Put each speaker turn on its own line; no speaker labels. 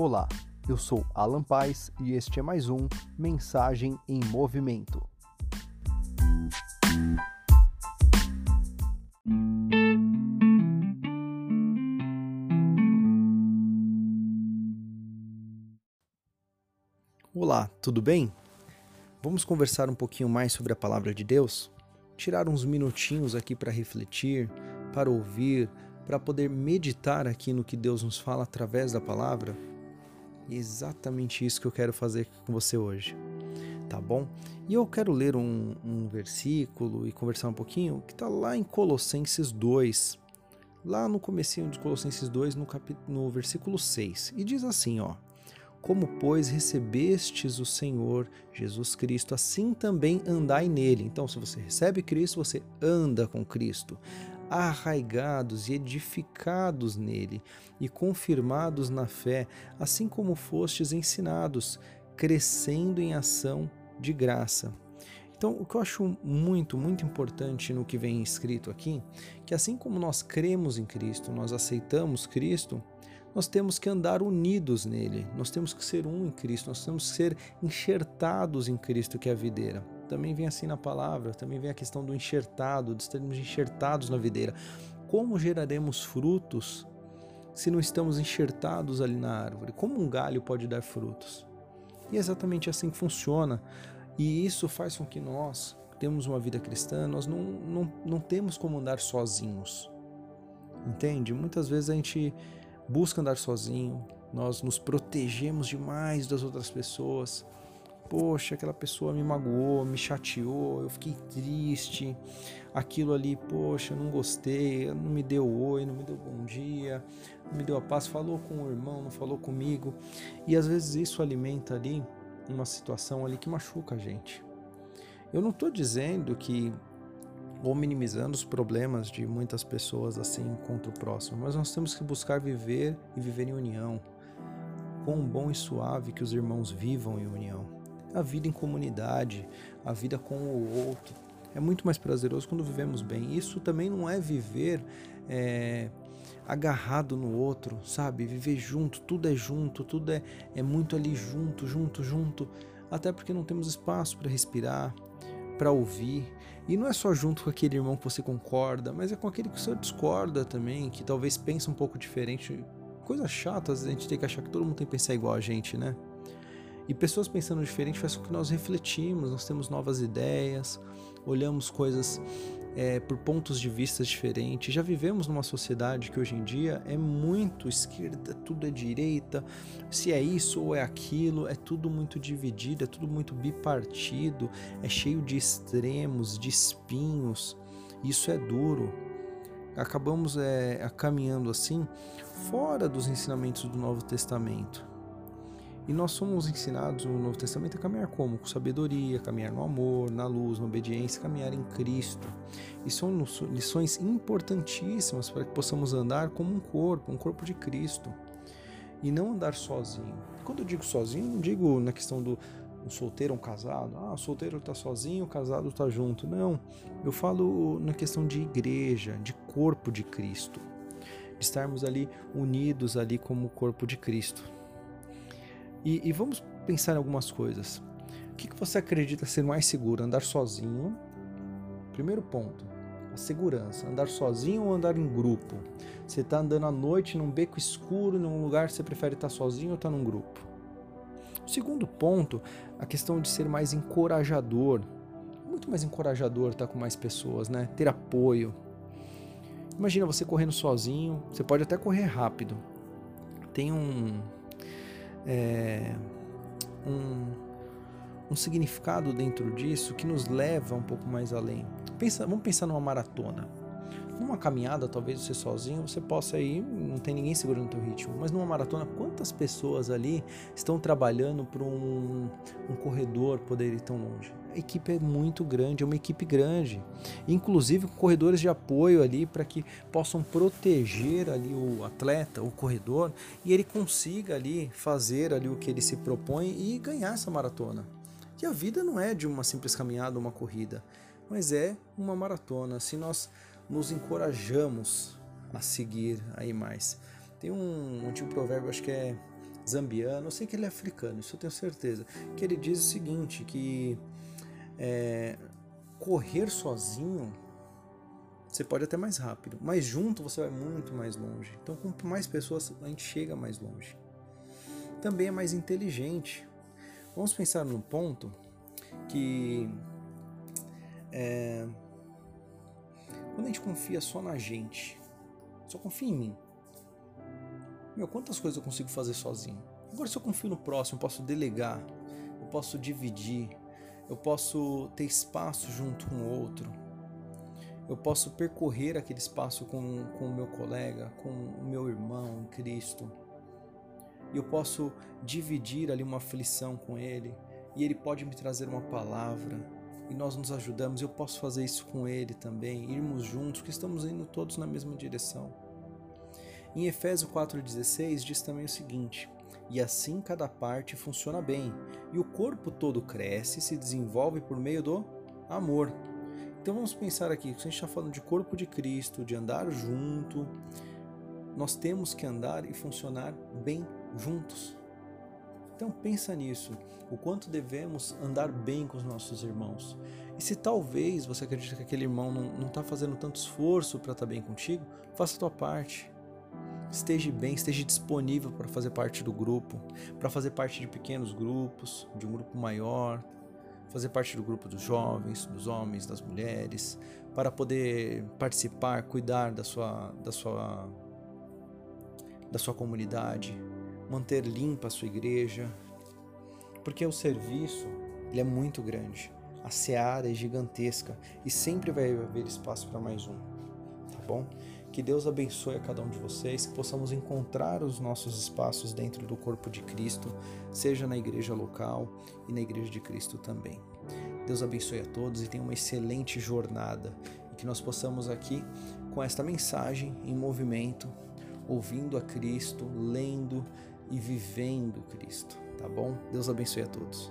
Olá, eu sou Alan Paz e este é mais um Mensagem em Movimento. Olá, tudo bem? Vamos conversar um pouquinho mais sobre a palavra de Deus? Tirar uns minutinhos aqui para refletir, para ouvir, para poder meditar aqui no que Deus nos fala através da palavra? E é exatamente isso que eu quero fazer com você hoje, tá bom? E eu quero ler um, um versículo e conversar um pouquinho que está lá em Colossenses 2, lá no comecinho de Colossenses 2, no, cap... no versículo 6, e diz assim, ó, como, pois, recebestes o Senhor Jesus Cristo, assim também andai nele. Então, se você recebe Cristo, você anda com Cristo arraigados e edificados nele e confirmados na fé, assim como fostes ensinados, crescendo em ação de graça. Então, o que eu acho muito, muito importante no que vem escrito aqui, que assim como nós cremos em Cristo, nós aceitamos Cristo, nós temos que andar unidos nele, nós temos que ser um em Cristo, nós temos que ser enxertados em Cristo, que é a videira também vem assim na palavra, também vem a questão do enxertado, de estarmos enxertados na videira. Como geraremos frutos se não estamos enxertados ali na árvore? Como um galho pode dar frutos? E é exatamente assim que funciona. E isso faz com que nós temos uma vida cristã, nós não, não, não temos como andar sozinhos. Entende? Muitas vezes a gente busca andar sozinho, nós nos protegemos demais das outras pessoas poxa, aquela pessoa me magoou, me chateou, eu fiquei triste, aquilo ali, poxa, não gostei, não me deu oi, não me deu bom dia, não me deu a paz, falou com o irmão, não falou comigo. E às vezes isso alimenta ali uma situação ali que machuca a gente. Eu não estou dizendo que ou minimizando os problemas de muitas pessoas assim contra o próximo, mas nós temos que buscar viver e viver em união. Quão bom e suave que os irmãos vivam em união a vida em comunidade, a vida com o outro. É muito mais prazeroso quando vivemos bem. Isso também não é viver é, agarrado no outro, sabe? Viver junto, tudo é junto, tudo é, é muito ali junto, junto, junto. Até porque não temos espaço para respirar, para ouvir. E não é só junto com aquele irmão que você concorda, mas é com aquele que você discorda também, que talvez pense um pouco diferente. Coisa chata, às vezes a gente tem que achar que todo mundo tem que pensar igual a gente, né? E pessoas pensando diferente faz com que nós refletimos, nós temos novas ideias, olhamos coisas é, por pontos de vista diferentes. Já vivemos numa sociedade que hoje em dia é muito esquerda, tudo é direita, se é isso ou é aquilo, é tudo muito dividido, é tudo muito bipartido, é cheio de extremos, de espinhos. Isso é duro. Acabamos é, caminhando assim fora dos ensinamentos do Novo Testamento. E nós somos ensinados no Novo Testamento a caminhar como? Com sabedoria, caminhar no amor, na luz, na obediência, caminhar em Cristo. E são lições importantíssimas para que possamos andar como um corpo, um corpo de Cristo. E não andar sozinho. Quando eu digo sozinho, não digo na questão do um solteiro ou um casado. Ah, o solteiro está sozinho, o casado está junto. Não. Eu falo na questão de igreja, de corpo de Cristo. De estarmos ali unidos ali como o corpo de Cristo e, e vamos pensar em algumas coisas. O que, que você acredita ser mais seguro? Andar sozinho? Primeiro ponto, a segurança. Andar sozinho ou andar em grupo? Você está andando à noite num beco escuro, num lugar você prefere estar sozinho ou estar num grupo? O segundo ponto, a questão de ser mais encorajador. Muito mais encorajador estar com mais pessoas, né? Ter apoio. Imagina você correndo sozinho, você pode até correr rápido. Tem um, é, um, um significado dentro disso que nos leva um pouco mais além. Pensa, vamos pensar numa maratona. Numa caminhada, talvez você sozinho, você possa ir, não tem ninguém segurando o teu ritmo. Mas numa maratona, quantas pessoas ali estão trabalhando para um, um corredor poder ir tão longe? Equipe é muito grande, é uma equipe grande. Inclusive com corredores de apoio ali para que possam proteger ali o atleta, o corredor, e ele consiga ali fazer ali o que ele se propõe e ganhar essa maratona. E a vida não é de uma simples caminhada, uma corrida, mas é uma maratona. Se nós nos encorajamos a seguir aí mais. Tem um antigo provérbio, acho que é zambiano, eu sei que ele é africano, isso eu tenho certeza. Que ele diz o seguinte: que é, correr sozinho você pode até mais rápido, mas junto você vai muito mais longe. Então, com mais pessoas, a gente chega mais longe. Também é mais inteligente. Vamos pensar num ponto que é, quando a gente confia só na gente, só confia em mim. Meu, quantas coisas eu consigo fazer sozinho? Agora, se eu confio no próximo, eu posso delegar, eu posso dividir, eu posso ter espaço junto com o outro eu posso percorrer aquele espaço com, com o meu colega, com o meu irmão em Cristo. E eu posso dividir ali uma aflição com ele, e ele pode me trazer uma palavra, e nós nos ajudamos. Eu posso fazer isso com ele também, irmos juntos, que estamos indo todos na mesma direção. Em Efésios 4,16 diz também o seguinte: E assim cada parte funciona bem, e o corpo todo cresce e se desenvolve por meio do amor. Então vamos pensar aqui, se a gente está falando de corpo de Cristo, de andar junto, nós temos que andar e funcionar bem juntos. Então pensa nisso, o quanto devemos andar bem com os nossos irmãos. E se talvez você acredita que aquele irmão não está fazendo tanto esforço para estar tá bem contigo, faça a tua parte. Esteja bem, esteja disponível para fazer parte do grupo, para fazer parte de pequenos grupos, de um grupo maior, fazer parte do grupo dos jovens, dos homens, das mulheres, para poder participar, cuidar da sua, da sua, da sua comunidade, manter limpa a sua igreja, porque o serviço ele é muito grande, a seara é gigantesca e sempre vai haver espaço para mais um, tá bom? Que Deus abençoe a cada um de vocês, que possamos encontrar os nossos espaços dentro do corpo de Cristo, seja na igreja local e na igreja de Cristo também. Deus abençoe a todos e tenha uma excelente jornada e que nós possamos aqui com esta mensagem em movimento, ouvindo a Cristo, lendo e vivendo Cristo, tá bom? Deus abençoe a todos.